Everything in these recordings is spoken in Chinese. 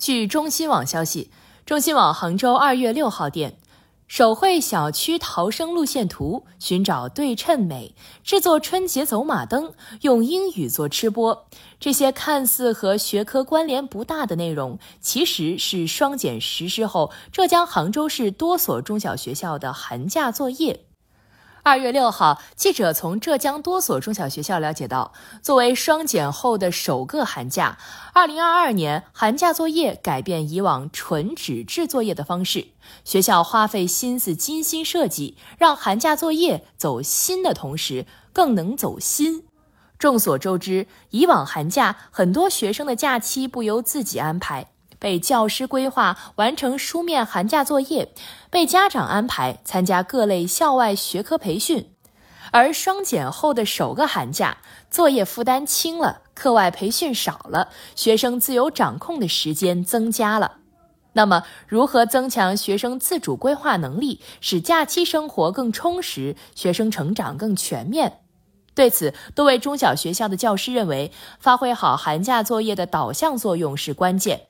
据中新网消息，中新网杭州二月六号电。手绘小区逃生路线图，寻找对称美；制作春节走马灯，用英语做吃播。这些看似和学科关联不大的内容，其实是双减实施后浙江杭州市多所中小学校的寒假作业。二月六号，记者从浙江多所中小学校了解到，作为双减后的首个寒假，二零二二年寒假作业改变以往纯纸质作业的方式，学校花费心思精心设计，让寒假作业走心的同时更能走心。众所周知，以往寒假很多学生的假期不由自己安排。被教师规划完成书面寒假作业，被家长安排参加各类校外学科培训，而双减后的首个寒假，作业负担轻了，课外培训少了，学生自由掌控的时间增加了。那么，如何增强学生自主规划能力，使假期生活更充实，学生成长更全面？对此，多位中小学校的教师认为，发挥好寒假作业的导向作用是关键。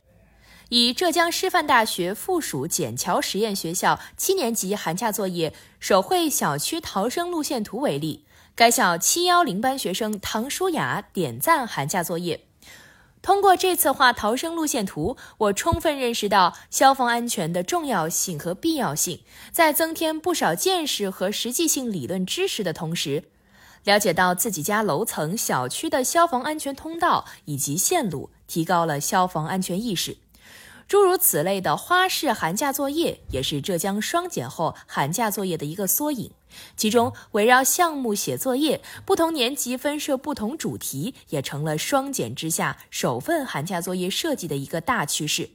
以浙江师范大学附属笕桥实验学校七年级寒假作业手绘小区逃生路线图为例，该校七幺零班学生唐舒雅点赞寒假作业。通过这次画逃生路线图，我充分认识到消防安全的重要性和必要性，在增添不少见识和实际性理论知识的同时，了解到自己家楼层、小区的消防安全通道以及线路，提高了消防安全意识。诸如此类的花式寒假作业，也是浙江双减后寒假作业的一个缩影。其中，围绕项目写作业，不同年级分设不同主题，也成了双减之下首份寒假作业设计的一个大趋势。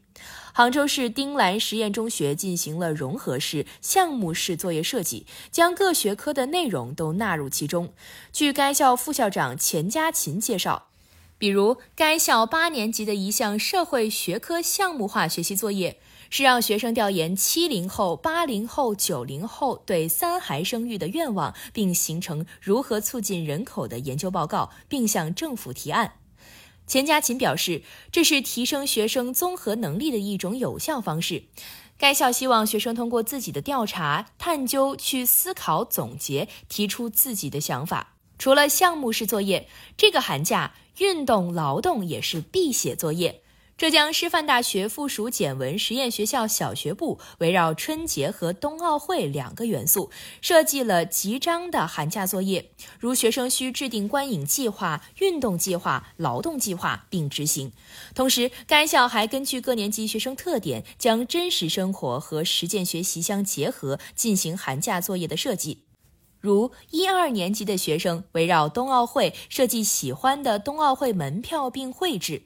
杭州市丁兰实验中学进行了融合式、项目式作业设计，将各学科的内容都纳入其中。据该校副校长钱家琴介绍。比如，该校八年级的一项社会学科项目化学习作业，是让学生调研七零后、八零后、九零后对三孩生育的愿望，并形成如何促进人口的研究报告，并向政府提案。钱家琴表示，这是提升学生综合能力的一种有效方式。该校希望学生通过自己的调查、探究，去思考、总结，提出自己的想法。除了项目式作业，这个寒假运动劳动也是必写作业。浙江师范大学附属简文实验学校小学部围绕春节和冬奥会两个元素，设计了集章的寒假作业。如学生需制定观影计划、运动计划、劳动计划并执行。同时，该校还根据各年级学生特点，将真实生活和实践学习相结合，进行寒假作业的设计。如一二年级的学生围绕冬奥会设计喜欢的冬奥会门票并绘制，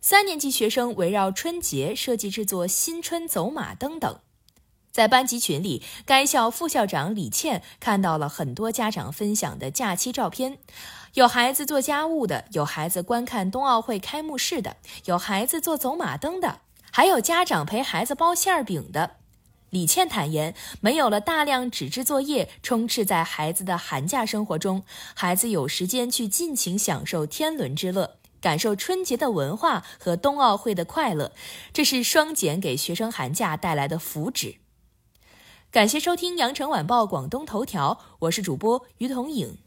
三年级学生围绕春节设计制作新春走马灯等。在班级群里，该校副校长李倩看到了很多家长分享的假期照片，有孩子做家务的，有孩子观看冬奥会开幕式的，有孩子做走马灯的，还有家长陪孩子包馅饼的。李倩坦言，没有了大量纸质作业充斥在孩子的寒假生活中，孩子有时间去尽情享受天伦之乐，感受春节的文化和冬奥会的快乐，这是双减给学生寒假带来的福祉。感谢收听羊城晚报广东头条，我是主播于彤颖。